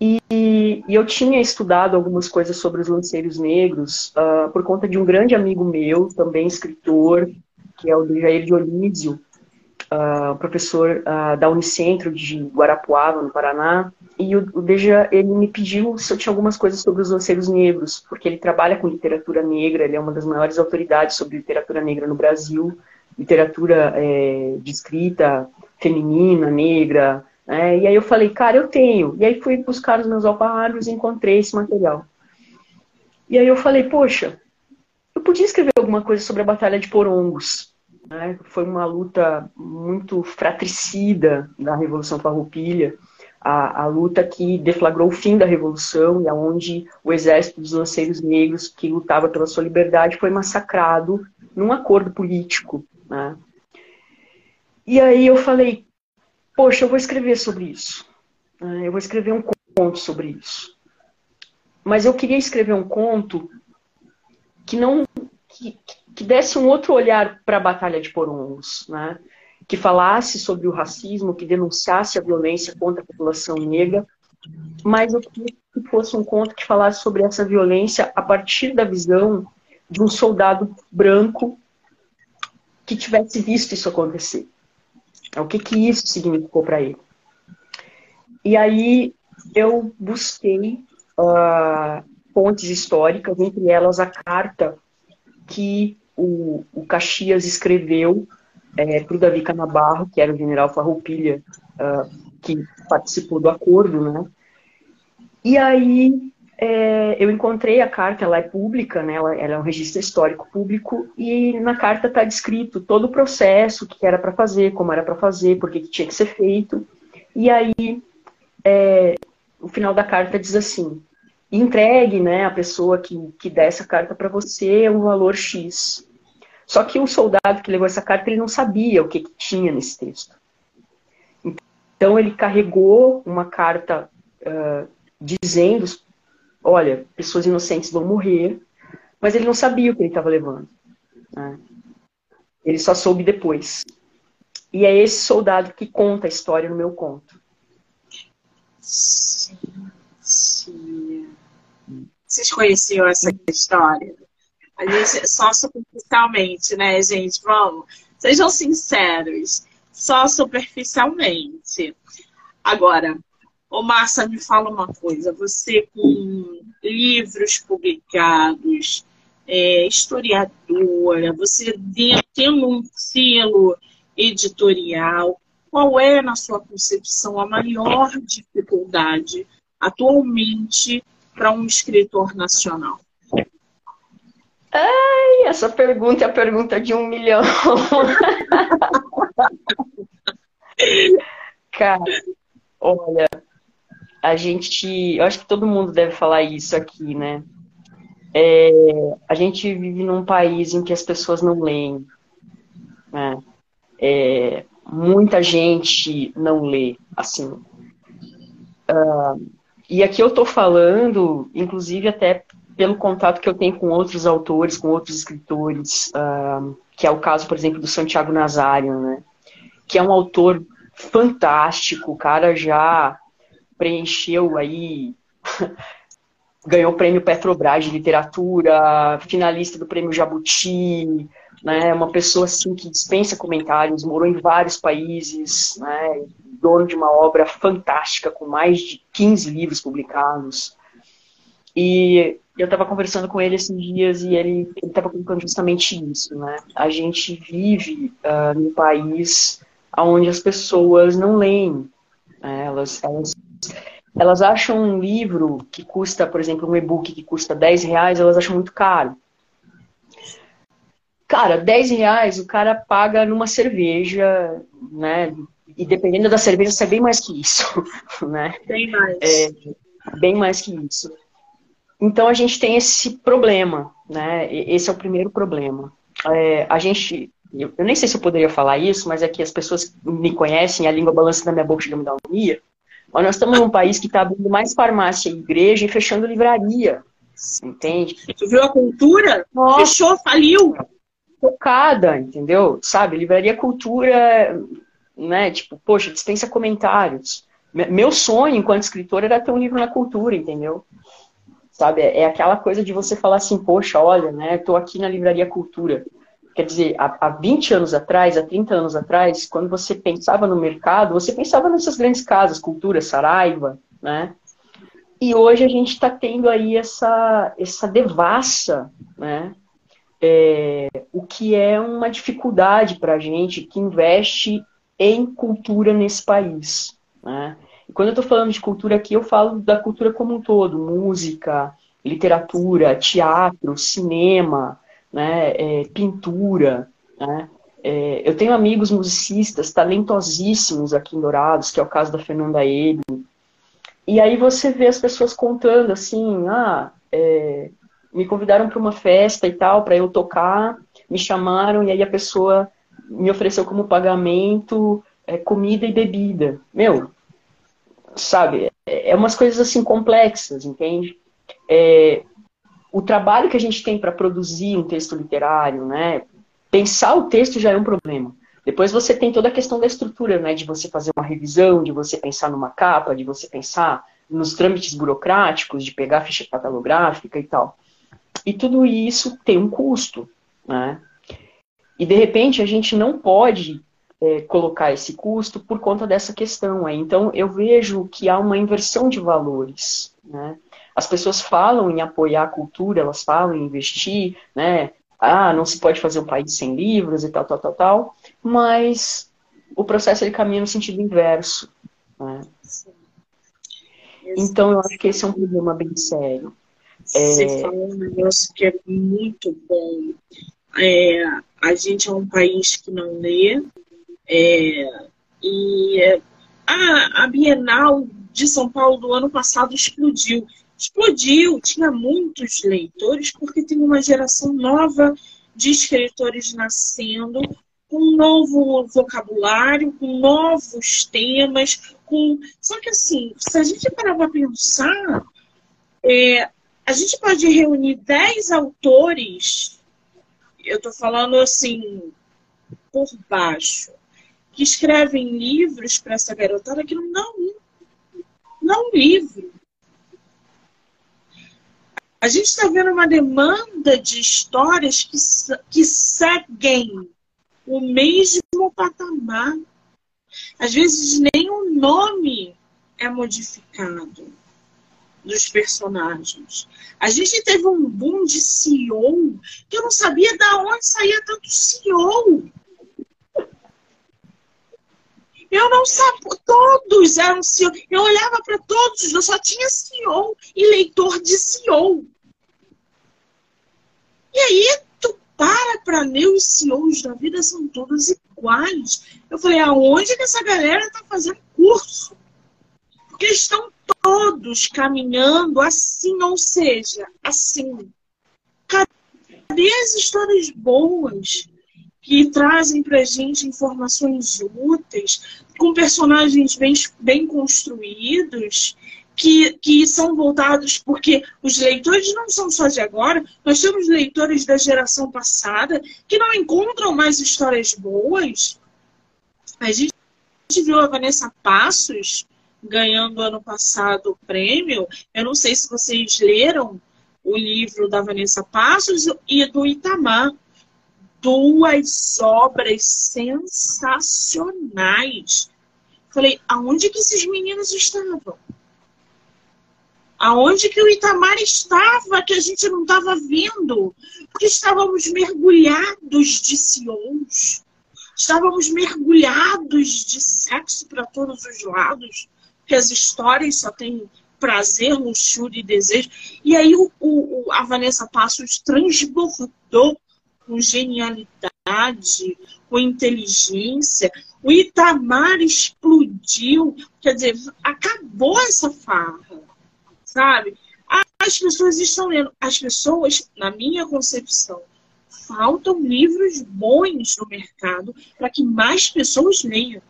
E, e, eu tinha estudado algumas coisas sobre os lanceiros negros uh, por conta de um grande amigo meu, também escritor, que é o Jair Dionísio, uh, professor uh, da Unicentro de Guarapuava, no Paraná. E o, o Deja, ele me pediu se eu tinha algumas coisas sobre os lanceiros negros, porque ele trabalha com literatura negra, ele é uma das maiores autoridades sobre literatura negra no Brasil, literatura é, de escrita feminina, negra, é, e aí eu falei, cara, eu tenho. E aí fui buscar os meus alfarrábios e encontrei esse material. E aí eu falei, poxa, eu podia escrever alguma coisa sobre a Batalha de Porongos. Né? Foi uma luta muito fratricida da Revolução Farroupilha. A, a, luta que deflagrou o fim da Revolução e aonde o exército dos lanceiros negros que lutava pela sua liberdade foi massacrado num acordo político. Né? E aí eu falei, poxa, eu vou escrever sobre isso. Né? Eu vou escrever um conto sobre isso. Mas eu queria escrever um conto que não que, que desse um outro olhar para a batalha de Porongos, né? que falasse sobre o racismo, que denunciasse a violência contra a população negra, mas eu queria que fosse um conto que falasse sobre essa violência a partir da visão de um soldado branco que tivesse visto isso acontecer. O que, que isso significou para ele? E aí eu busquei uh, fontes históricas, entre elas a carta que o, o Caxias escreveu é, para o Davi Canabarro, que era o general Farroupilha, uh, que participou do acordo, né? E aí é, eu encontrei a carta, ela é pública, né? Ela, ela é um registro histórico público e na carta está descrito todo o processo, o que era para fazer, como era para fazer, por que tinha que ser feito. E aí, é, o final da carta diz assim: entregue, né, a pessoa que, que der essa carta para você um valor X. Só que o soldado que levou essa carta, ele não sabia o que, que tinha nesse texto. Então ele carregou uma carta uh, dizendo olha, pessoas inocentes vão morrer, mas ele não sabia o que ele estava levando. Né? Ele só soube depois. E é esse soldado que conta a história no meu conto. Sim, sim. Vocês conheciam essa história? A gente, só superficialmente, né, gente? Vamos, sejam sinceros. Só superficialmente. Agora, Ô, Márcia, me fala uma coisa. Você com livros publicados, é, historiadora, você tendo um selo editorial, qual é, na sua concepção, a maior dificuldade atualmente para um escritor nacional? Ai, essa pergunta é a pergunta de um milhão. Cara, olha, a gente, eu acho que todo mundo deve falar isso aqui, né? É, a gente vive num país em que as pessoas não leem. Né? É, muita gente não lê, assim. Uh, e aqui eu estou falando, inclusive até pelo contato que eu tenho com outros autores, com outros escritores, uh, que é o caso, por exemplo, do Santiago Nazário, né? Que é um autor fantástico, o cara já preencheu aí ganhou o prêmio Petrobras de literatura, finalista do prêmio Jabuti, né? Uma pessoa assim que dispensa comentários, morou em vários países, né? Dono de uma obra fantástica com mais de 15 livros publicados. E eu estava conversando com ele esses dias e ele estava colocando justamente isso, né? A gente vive uh, num país onde as pessoas não leem, né? elas, elas elas acham um livro que custa, por exemplo, um e-book que custa 10 reais, elas acham muito caro. Cara, 10 reais o cara paga numa cerveja, né? E dependendo da cerveja, é bem mais que isso, né? Bem mais. É, bem mais que isso. Então a gente tem esse problema, né? Esse é o primeiro problema. É, a gente, eu, eu, nem sei se eu poderia falar isso, mas é que as pessoas me conhecem, a língua balança na minha boca chega a me dar agonia. Mas nós estamos num país que está abrindo mais farmácia e igreja e fechando livraria. Entende? Tu viu a cultura? Nossa. Fechou, faliu. Tocada, entendeu? Sabe, livraria cultura, né? Tipo, poxa, dispensa comentários. Meu sonho enquanto escritor era ter um livro na cultura, entendeu? Sabe, é aquela coisa de você falar assim, poxa, olha, né, tô aqui na livraria cultura. Quer dizer, há, há 20 anos atrás, há 30 anos atrás, quando você pensava no mercado, você pensava nessas grandes casas, Cultura, Saraiva, né? E hoje a gente está tendo aí essa, essa devassa, né? É, o que é uma dificuldade para a gente que investe em cultura nesse país. Né? E quando eu estou falando de cultura aqui, eu falo da cultura como um todo: música, literatura, teatro, cinema, né, é, pintura. Né? É, eu tenho amigos musicistas talentosíssimos aqui em Dourados, que é o caso da Fernanda Ele. E aí você vê as pessoas contando assim, ah, é, me convidaram para uma festa e tal, para eu tocar, me chamaram e aí a pessoa me ofereceu como pagamento é, comida e bebida. Meu, sabe, é, é umas coisas assim complexas, entende? É, o trabalho que a gente tem para produzir um texto literário, né? Pensar o texto já é um problema. Depois você tem toda a questão da estrutura, né? De você fazer uma revisão, de você pensar numa capa, de você pensar nos trâmites burocráticos, de pegar a ficha catalográfica e tal. E tudo isso tem um custo, né? E de repente a gente não pode é, colocar esse custo por conta dessa questão. Aí. Então eu vejo que há uma inversão de valores, né? As pessoas falam em apoiar a cultura, elas falam em investir, né? Ah, não se pode fazer um país sem livros e tal, tal, tal, tal. Mas o processo ele caminha no sentido inverso. Né? Então eu acho que esse é um problema bem sério. Você é... falou um negócio que é muito bom. É, a gente é um país que não lê. É, e a, a Bienal de São Paulo do ano passado explodiu explodiu, tinha muitos leitores, porque tem uma geração nova de escritores nascendo, com um novo vocabulário, com novos temas, com. Só que assim, se a gente parar para pensar, é, a gente pode reunir 10 autores, eu estou falando assim, por baixo, que escrevem livros para essa garotada que não dão um, não um livro. A gente está vendo uma demanda de histórias que, que seguem o mesmo patamar. Às vezes nem o nome é modificado dos personagens. A gente teve um boom de CEO que eu não sabia de onde saía tanto CEO. Eu não sabia, todos eram CEO. Eu olhava para todos, eu só tinha CEO e leitor de CEO. E aí tu para para ler os CEOs da vida são todos iguais. Eu falei, aonde que essa galera está fazendo curso? Porque estão todos caminhando assim, ou seja, assim. Cadê as histórias boas que trazem pra gente informações úteis, com personagens bem, bem construídos que, que são voltados, porque os leitores não são só de agora, nós temos leitores da geração passada que não encontram mais histórias boas. A gente viu a Vanessa Passos ganhando ano passado o prêmio. Eu não sei se vocês leram o livro da Vanessa Passos e do Itamar. Duas obras sensacionais. Falei, aonde que esses meninos estavam? Aonde que o Itamar estava, que a gente não estava vendo? Porque estávamos mergulhados de CEOs, estávamos mergulhados de sexo para todos os lados, as histórias só têm prazer, luxúria e desejo. E aí o, o, a Vanessa Passos transbordou com genialidade, com inteligência. O Itamar explodiu, quer dizer, acabou essa farra sabe? As pessoas estão lendo. As pessoas, na minha concepção, faltam livros bons no mercado para que mais pessoas leiam.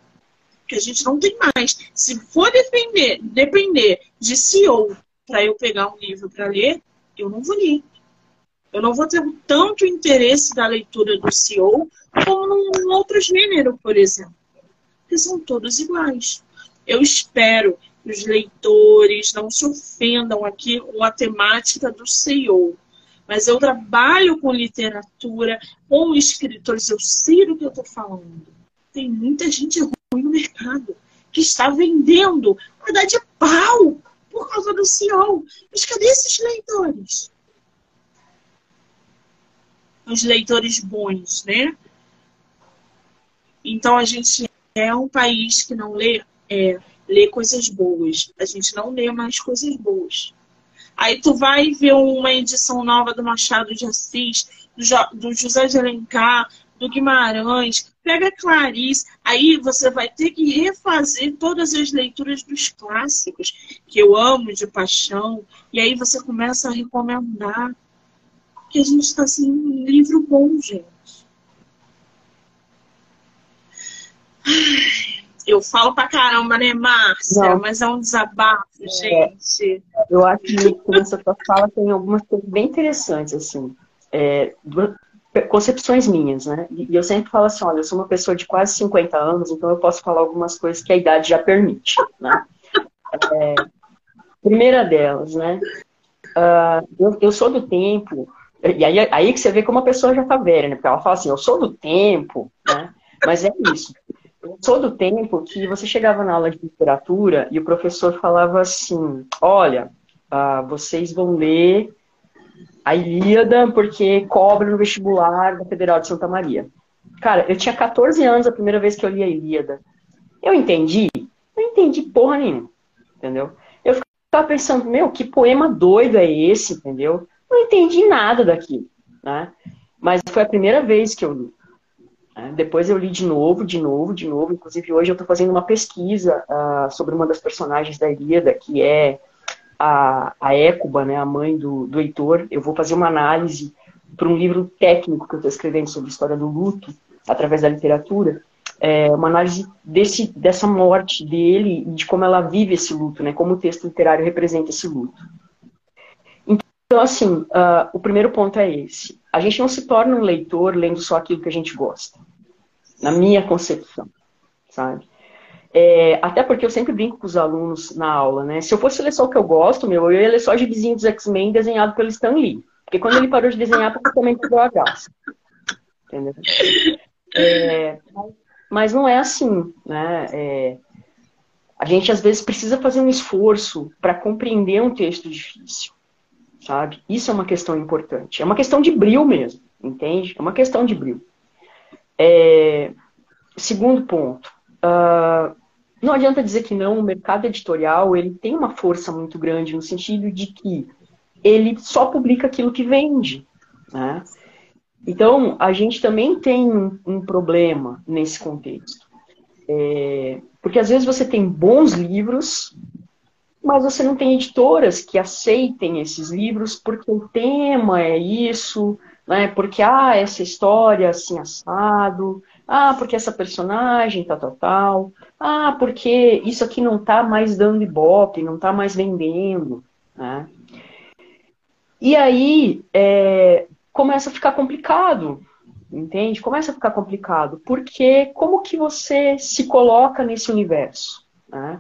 Que a gente não tem mais. Se for depender, depender de CEO para eu pegar um livro para ler, eu não vou ler. Eu não vou ter tanto interesse da leitura do CEO como num outro gênero, por exemplo. Porque são todos iguais. Eu espero os leitores não se ofendam aqui com a temática do CEO. Mas eu trabalho com literatura, com escritores, eu sei do que eu estou falando. Tem muita gente ruim no mercado que está vendendo a dar de pau por causa do CEO. Mas cadê esses leitores? Os leitores bons, né? Então a gente é um país que não lê? É ler coisas boas. A gente não lê mais coisas boas. Aí tu vai ver uma edição nova do Machado de Assis, do, jo do José de Alencar, do Guimarães, pega Clarice, aí você vai ter que refazer todas as leituras dos clássicos, que eu amo de paixão, e aí você começa a recomendar. Que a gente está assim, um livro bom, gente. Eu falo pra caramba, né, Márcia? Não. Mas é um desabafo, é, gente. Eu acho que nessa tua fala tem algumas coisas bem interessantes, assim. É, concepções minhas, né? E eu sempre falo assim, olha, eu sou uma pessoa de quase 50 anos, então eu posso falar algumas coisas que a idade já permite, né? É, primeira delas, né? Uh, eu, eu, sou do tempo, e aí, aí que você vê como a pessoa já tá velha, né? Porque ela fala assim, eu sou do tempo, né? Mas é isso. Eu sou do tempo que você chegava na aula de literatura e o professor falava assim: olha, uh, vocês vão ler a Ilíada porque cobra no vestibular da Federal de Santa Maria. Cara, eu tinha 14 anos a primeira vez que eu li a Ilíada. Eu entendi? Não entendi porra nenhuma, entendeu? Eu ficava pensando, meu, que poema doido é esse, entendeu? Não entendi nada daquilo, né? Mas foi a primeira vez que eu li. Né? Depois eu li de novo, de novo, de novo. Inclusive, hoje eu estou fazendo uma pesquisa uh, sobre uma das personagens da Ilíada, que é a, a né, a mãe do, do Heitor. Eu vou fazer uma análise para um livro técnico que eu estou escrevendo sobre a história do luto, através da literatura. É uma análise desse, dessa morte dele e de como ela vive esse luto, né, como o texto literário representa esse luto. Então, assim, uh, o primeiro ponto é esse. A gente não se torna um leitor lendo só aquilo que a gente gosta. Na minha concepção, sabe? É, até porque eu sempre brinco com os alunos na aula, né? Se eu fosse ler só o que eu gosto, meu, eu ia ler só o gibizinho dos X-Men desenhado pelo Stan Lee. Porque quando ele parou de desenhar, praticamente perdeu a graça. Entendeu? É, mas não é assim, né? É, a gente às vezes precisa fazer um esforço para compreender um texto difícil sabe? Isso é uma questão importante. É uma questão de brilho mesmo, entende? É uma questão de brilho. É... Segundo ponto, uh... não adianta dizer que não, o mercado editorial ele tem uma força muito grande no sentido de que ele só publica aquilo que vende, né? Então, a gente também tem um, problema nesse contexto. É, porque às vezes você tem bons livros, mas você não tem editoras que aceitem esses livros porque o tema é isso, né? Porque ah, essa história assim assado, ah, porque essa personagem tal, tal, tal, ah, porque isso aqui não está mais dando ibope, não está mais vendendo, né? E aí é, começa a ficar complicado, entende? Começa a ficar complicado, porque como que você se coloca nesse universo, né?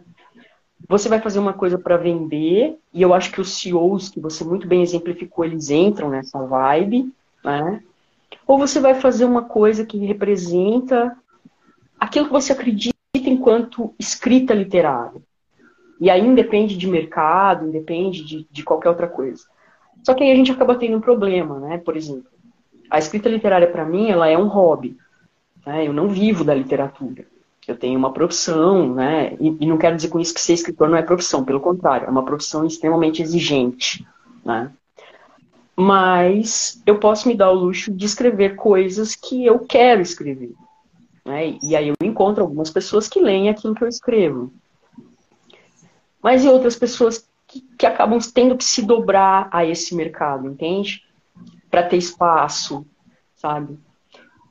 você vai fazer uma coisa para vender, e eu acho que os CEOs, que você muito bem exemplificou, eles entram nessa vibe, né? Ou você vai fazer uma coisa que representa aquilo que você acredita enquanto escrita literária. E aí independe de mercado, independe de, de qualquer outra coisa. Só que aí a gente acaba tendo um problema, né? Por exemplo, a escrita literária para mim, ela é um hobby. Né? Eu não vivo da literatura. Eu tenho uma profissão, né? E, e, não quero dizer com isso que ser escritor não é profissão, pelo contrário, é uma profissão extremamente exigente, né? Mas eu posso me dar o luxo de escrever coisas que eu quero escrever. Né? E aí eu encontro algumas pessoas que leem aquilo que eu escrevo. Mas e outras pessoas que, que acabam tendo que se dobrar a esse mercado, entende? Para ter espaço, sabe?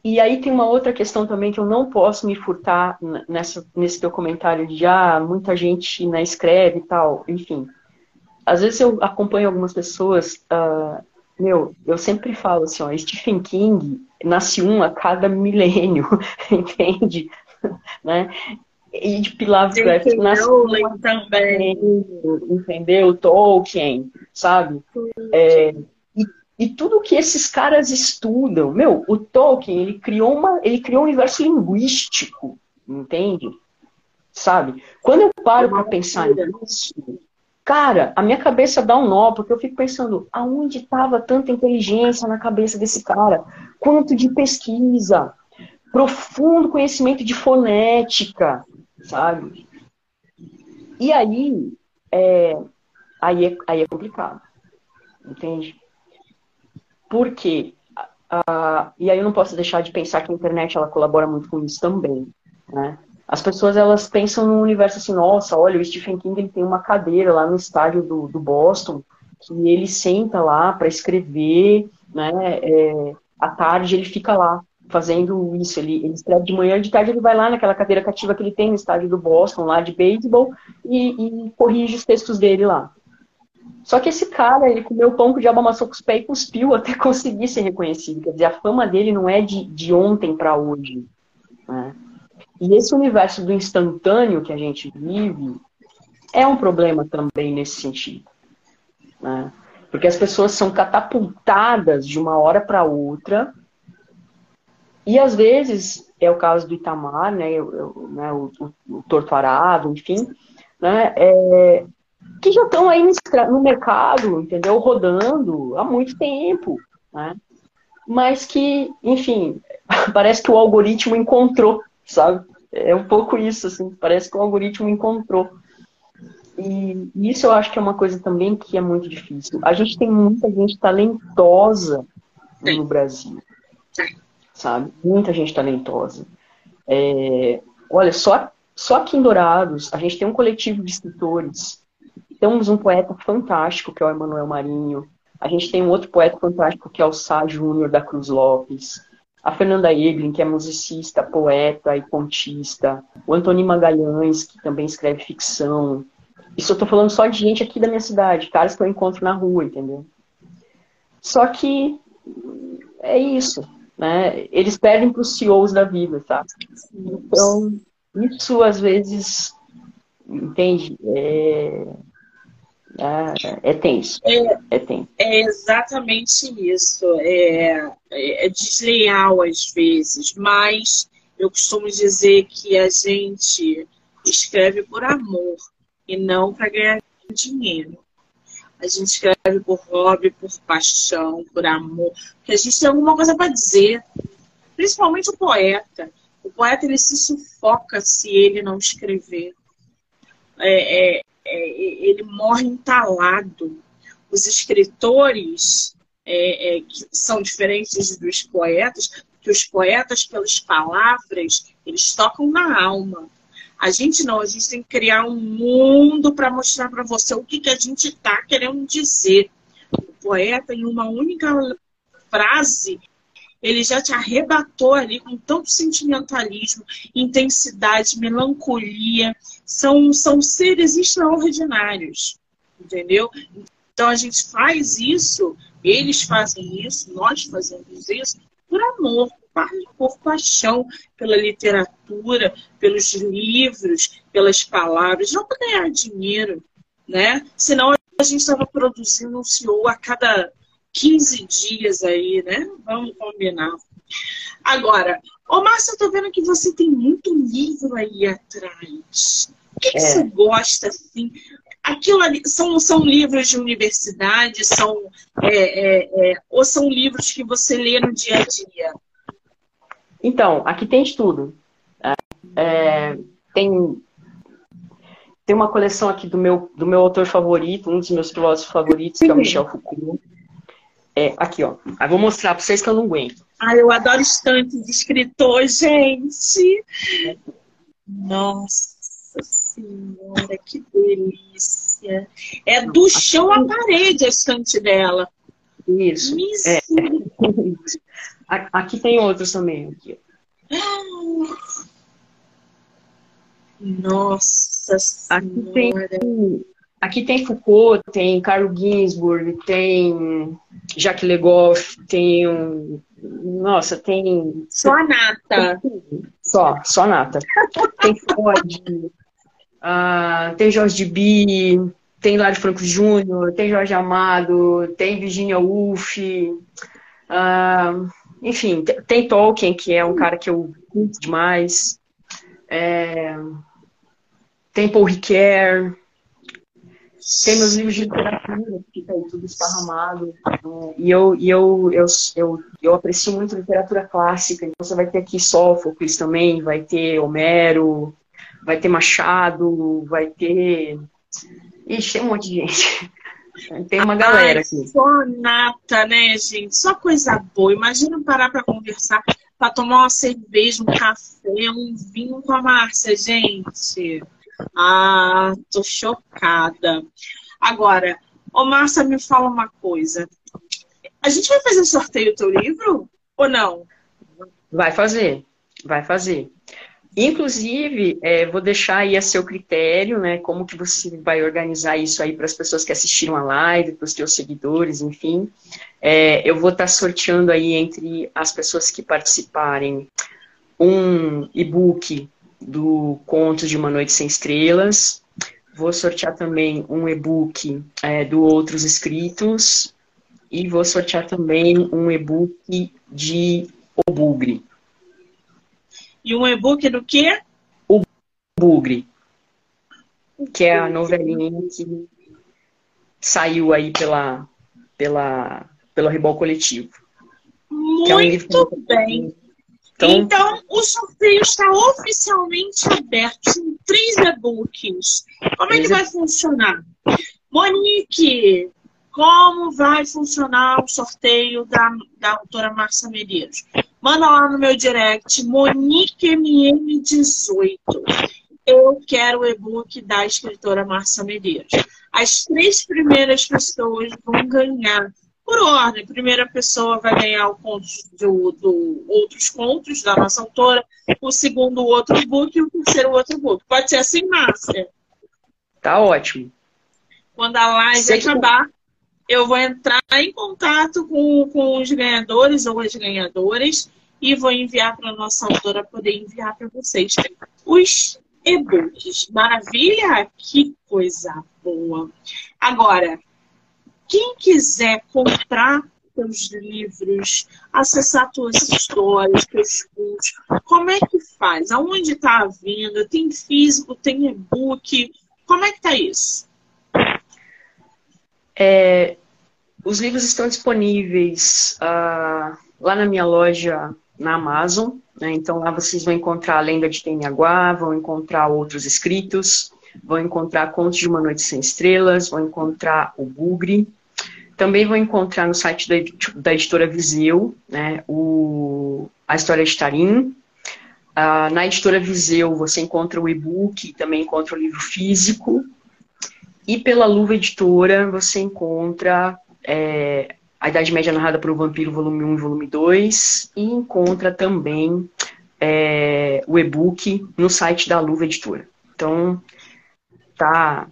E aí tem uma outra questão também que eu não posso me furtar nessa, nesse teu comentário de ah, muita gente né, escreve e tal, enfim. Às vezes eu acompanho algumas pessoas, uh, meu, eu sempre falo assim, ó, Stephen King nasce um a cada milênio, entende? né? E de Lovecraft nasce um também, entendeu? Tolkien, sabe? É, e tudo que esses caras estudam, meu, o Tolkien, ele criou uma, ele criou um universo linguístico, entende? Sabe? Quando eu paro para pensar nisso, cara, a minha cabeça dá um nó, porque eu fico pensando, aonde estava tanta inteligência na cabeça desse cara? Quanto de pesquisa, profundo conhecimento de fonética, sabe? E aí, é, aí, é, aí é complicado, entende? Porque, uh, e aí eu não posso deixar de pensar que a internet ela colabora muito com isso também, né? As pessoas elas pensam no universo assim, nossa, olha, o Stephen King ele tem uma cadeira lá no estádio do, do Boston que ele senta lá para escrever, né? É, à tarde ele fica lá fazendo isso. Ele, ele escreve de manhã, de tarde ele vai lá naquela cadeira cativa que ele tem no estádio do Boston, lá de beisebol, e, e corrige os textos dele lá. Só que esse cara, ele comeu pão que o diabo amassou com os pés e cuspiu até conseguir ser reconhecido. Quer dizer, a fama dele não é de, de ontem para hoje. Né? E esse universo do instantâneo que a gente vive é um problema também nesse sentido. Né? Porque as pessoas são catapultadas de uma hora para outra. E às vezes, é o caso do Itamar, né, eu, eu, né o, o, o Torturado, enfim, né, é, que já estão aí no mercado, entendeu? Rodando há muito tempo, né? Mas que, enfim, parece que o algoritmo encontrou, sabe? É um pouco isso, assim, parece que o algoritmo encontrou. E isso eu acho que é uma coisa também que é muito difícil. A gente tem muita gente talentosa no Brasil, sabe? Muita gente talentosa. É, olha, só, só aqui em Dourados, a gente tem um coletivo de escritores temos um poeta fantástico, que é o Emanuel Marinho. A gente tem um outro poeta fantástico, que é o Sá Júnior da Cruz Lopes. A Fernanda Eglin, que é musicista, poeta e contista. O Antônio Magalhães, que também escreve ficção. Isso eu tô falando só de gente aqui da minha cidade, caras que eu encontro na rua, entendeu? Só que é isso, né? Eles perdem para os CEOs da vida, sabe? Então, isso às vezes, entende? É, é, é tenso. É, é tenso. É exatamente isso. É, é desleal às vezes, mas eu costumo dizer que a gente escreve por amor e não para ganhar dinheiro. A gente escreve por hobby, por paixão, por amor, porque a gente tem alguma coisa para dizer. Principalmente o poeta. O poeta ele se sufoca se ele não escrever. É, é, é, ele morre entalado. Os escritores é, é, que são diferentes dos poetas, que os poetas, pelas palavras, eles tocam na alma. A gente não, a gente tem que criar um mundo para mostrar para você o que, que a gente está querendo dizer. O poeta, em uma única frase, ele já te arrebatou ali com tanto sentimentalismo, intensidade, melancolia. São, são seres extraordinários, entendeu? Então a gente faz isso, eles fazem isso, nós fazemos isso por amor. por paixão pela literatura, pelos livros, pelas palavras, não para ganhar dinheiro, né? Senão a gente estava produzindo um CEO a cada 15 dias aí, né? Vamos combinar. Agora, ô Márcia, eu tô vendo que você tem muito livro aí atrás. O que, que é. você gosta, assim? Aquilo ali, são, são livros de universidade, são, é, é, é, ou são livros que você lê no dia a dia? Então, aqui tem de tudo. É, tem, tem uma coleção aqui do meu, do meu autor favorito, um dos meus filósofos favoritos, que é o Michel Foucault. É, aqui, ó. Aí vou mostrar para vocês que eu não aguento. Ah, eu adoro estantes de escritor, gente. Nossa senhora, que delícia. É do chão à parede a estante dela. Isso. É. Aqui tem outros também. Aqui. Nossa Aqui tem, aqui tem Foucault, tem Carlo Ginsburg, tem Jacques Legoff, tem nossa, tem só a nata. Só, só nata. tem Freud, uh, tem Jorge B, tem Lário Franco Júnior, tem Jorge Amado, tem Virginia Woolf, uh, enfim, tem Tolkien, que é um cara que eu curto demais. É, tem Paul Ricoeur, tem meus livros de literatura, que tá aí tudo esparramado. Né? E eu, e eu, eu, eu, eu aprecio muito literatura clássica, então você vai ter aqui Sófocles também, vai ter Homero, vai ter Machado, vai ter. Ixi, tem um monte de gente. Tem uma galera aqui. Só nata, né, gente? Só coisa boa. Imagina parar para conversar, para tomar uma cerveja, um café, um vinho com a Márcia, gente. Ah, tô chocada. Agora, ô Márcia, me fala uma coisa. A gente vai fazer sorteio do teu livro ou não? Vai fazer, vai fazer. Inclusive, é, vou deixar aí a seu critério, né? Como que você vai organizar isso aí para as pessoas que assistiram a live, para os teus seguidores, enfim. É, eu vou estar tá sorteando aí entre as pessoas que participarem um e-book do Contos de uma Noite Sem Estrelas. Vou sortear também um e-book é, do Outros Escritos. E vou sortear também um e-book de O Bugre. E um e-book do quê? O Bugre, que é a novelinha que saiu aí pela, pela, pelo Rebol Coletivo. Muito é um bem. Então, então, o sorteio está oficialmente aberto em três e-books. Como é que vai funcionar? Monique, como vai funcionar o sorteio da, da autora Márcia Medeiros? Manda lá no meu direct, MoniqueMM18. Eu quero o e-book da escritora Márcia Medeiros. As três primeiras pessoas vão ganhar por ordem. A primeira pessoa vai ganhar o conto do, do, outros contos da nossa autora, o segundo outro book e o terceiro outro book. Pode ser assim, Márcia? Tá ótimo. Quando a live Sei acabar, que eu vou entrar em contato com, com os ganhadores ou as ganhadoras e vou enviar para a nossa autora poder enviar para vocês os e-books. Maravilha? Que coisa boa! Agora, quem quiser comprar teus livros, acessar tuas histórias, teus cursos, como é que faz? Aonde está a venda? Tem físico, tem e-book? Como é que está isso? É, os livros estão disponíveis uh, lá na minha loja na Amazon. Né? Então lá vocês vão encontrar a Lenda de Teniaguá, vão encontrar outros escritos, vão encontrar Contos de uma Noite Sem Estrelas, vão encontrar o Bugre. Também vão encontrar no site da, da editora Viseu né, o, a história de Tarim. Uh, na editora Viseu você encontra o e-book também encontra o livro físico. E pela Luva Editora você encontra é, A Idade Média Narrada por um Vampiro, volume 1 e volume 2, e encontra também é, o e-book no site da Luva Editora. Então, tá,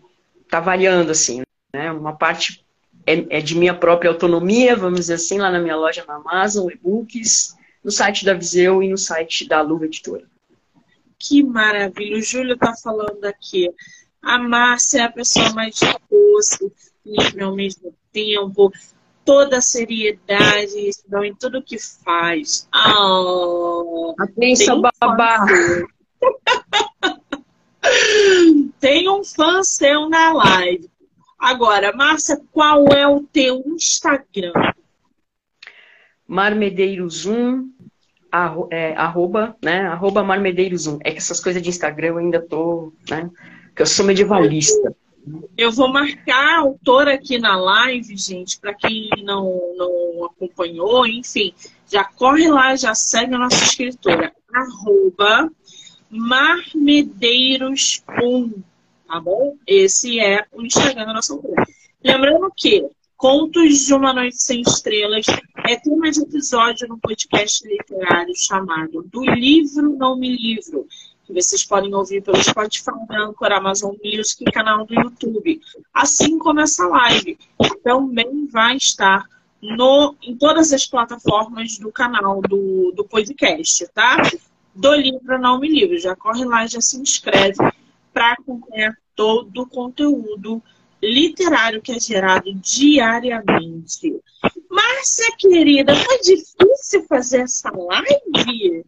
tá variando, assim, né? Uma parte é, é de minha própria autonomia, vamos dizer assim, lá na minha loja na Amazon, e-books, no site da Viseu e no site da Luva Editora. Que maravilha. O Júlio está falando aqui. A Márcia é a pessoa mais doce, livre ao mesmo tempo, toda a seriedade em tudo que faz. Oh, Atenção, babá! Tem um fã seu na live. Agora, Márcia, qual é o teu Instagram? Marmedeiros1, arro, é, arroba, né? Arroba Marmedeiros1. É que essas coisas de Instagram eu ainda tô, né? Que eu sou medievalista. Eu vou marcar a autora aqui na live, gente, para quem não, não acompanhou, enfim, já corre lá, já segue a nossa escritora, arroba marmedeiros1, tá bom? Esse é o Instagram da nossa autora. Lembrando que Contos de uma Noite Sem Estrelas é tema de episódio no podcast literário chamado Do Livro Não Me Livro, que vocês podem ouvir pelo Spotify, Anchor, Amazon Music e canal do YouTube. Assim como essa live também vai estar no, em todas as plataformas do canal do, do podcast, tá? Do livro Não Me Livro. Já corre lá, já se inscreve para acompanhar todo o conteúdo literário que é gerado diariamente. Márcia, querida, foi difícil fazer essa live?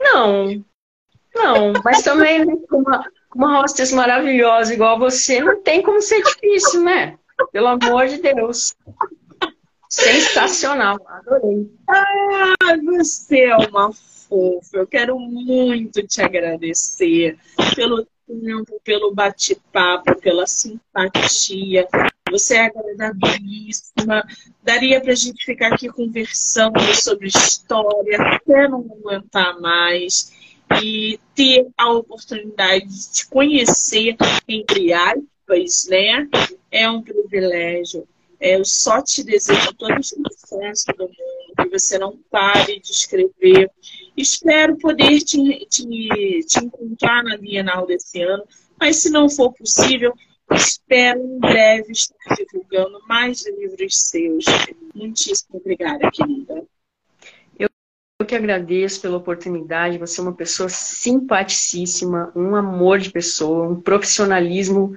Não, não, mas também né, com uma, uma hostess maravilhosa igual você, não tem como ser difícil, né? Pelo amor de Deus. Sensacional, adorei. Ah, você é uma fofa. Eu quero muito te agradecer pelo tempo, pelo bate-papo, pela simpatia. Você é agradabilíssima. Daria para a gente ficar aqui conversando sobre história até não aguentar mais e ter a oportunidade de te conhecer, entre aspas, né? É um privilégio. É, eu só te desejo todo o sucesso do mundo, que você não pare de escrever. Espero poder te, te, te encontrar na Bienal desse ano, mas se não for possível, espero em breve estar divulgando mais livros seus. Muitíssimo obrigada, querida. Eu que agradeço pela oportunidade. Você é uma pessoa simpaticíssima, um amor de pessoa, um profissionalismo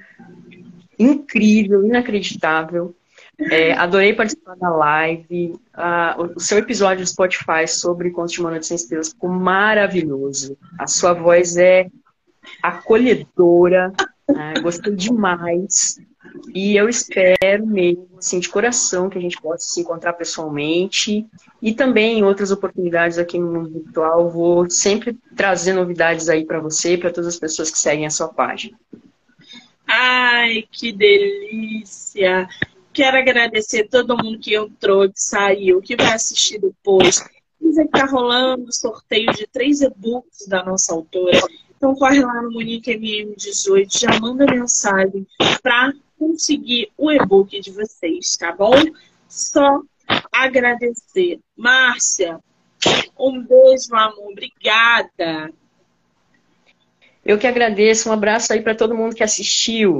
incrível, inacreditável. É, adorei participar da live. Ah, o seu episódio do Spotify sobre Contos de Mano de Sem Estrelas ficou maravilhoso. A sua voz é acolhedora. Né? Gostei demais. E eu espero mesmo, assim, de coração, que a gente possa se encontrar pessoalmente. E também em outras oportunidades aqui no mundo virtual. Vou sempre trazer novidades aí para você e para todas as pessoas que seguem a sua página. Ai, que delícia! Quero agradecer todo mundo que entrou, que saiu, que vai assistir depois. Dizer que está rolando sorteio de três e-books da nossa autora. Então corre lá no Monique MM18, já manda mensagem para conseguir o e-book de vocês, tá bom? Só agradecer. Márcia, um beijo, amor. Obrigada. Eu que agradeço. Um abraço aí para todo mundo que assistiu.